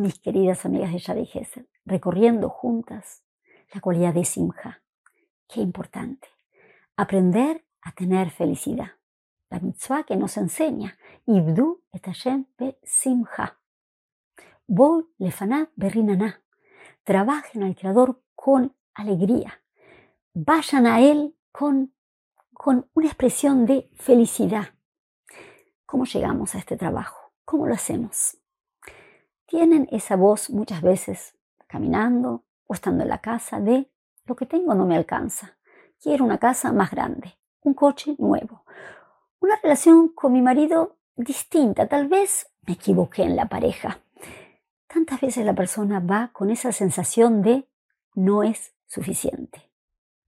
mis queridas amigas de Shadi recorriendo juntas la cualidad de Simha. Qué importante. Aprender a tener felicidad. La mitzvah que nos enseña. Ibdu et Hashem be Simha. Bol lefanat berrinana. Trabajen al Creador con alegría. Vayan a Él con, con una expresión de felicidad. ¿Cómo llegamos a este trabajo? ¿Cómo lo hacemos? Tienen esa voz muchas veces caminando o estando en la casa de lo que tengo no me alcanza. Quiero una casa más grande, un coche nuevo, una relación con mi marido distinta. Tal vez me equivoqué en la pareja. Tantas veces la persona va con esa sensación de no es suficiente.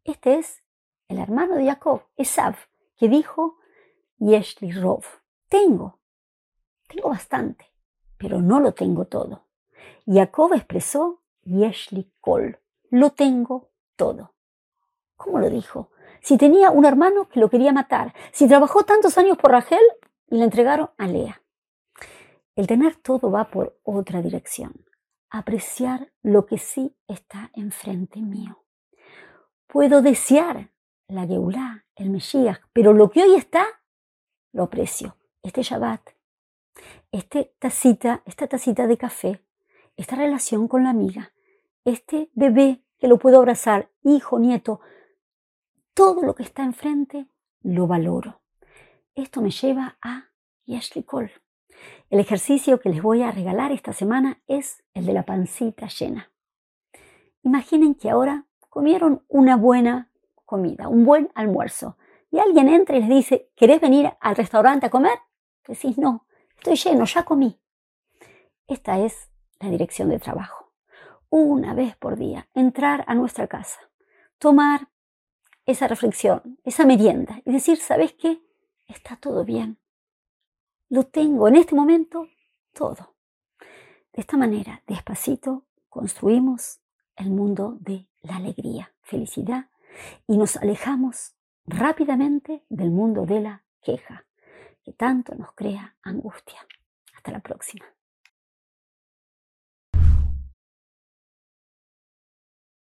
Este es el hermano de Jacob, Esav, que dijo Yeshli Rov. Tengo, tengo bastante, pero no lo tengo todo. Jacob expresó Yeshli Kol, lo tengo todo. ¿Cómo lo dijo? Si tenía un hermano que lo quería matar, si trabajó tantos años por Rachel y le entregaron a Lea. El tener todo va por otra dirección. Apreciar lo que sí está enfrente mío. Puedo desear la Geulá, el Mesías, pero lo que hoy está, lo aprecio este Shabbat, este tacita, esta tacita de café, esta relación con la amiga, este bebé que lo puedo abrazar, hijo, nieto, todo lo que está enfrente lo valoro. Esto me lleva a Yashli Kol. El ejercicio que les voy a regalar esta semana es el de la pancita llena. Imaginen que ahora comieron una buena comida, un buen almuerzo, y alguien entra y les dice, ¿querés venir al restaurante a comer? Decís, no, estoy lleno, ya comí. Esta es la dirección de trabajo. Una vez por día, entrar a nuestra casa, tomar esa reflexión, esa merienda y decir, ¿sabes qué? Está todo bien. Lo tengo en este momento todo. De esta manera, despacito, construimos el mundo de la alegría, felicidad y nos alejamos rápidamente del mundo de la queja que tanto nos crea angustia. Hasta la próxima.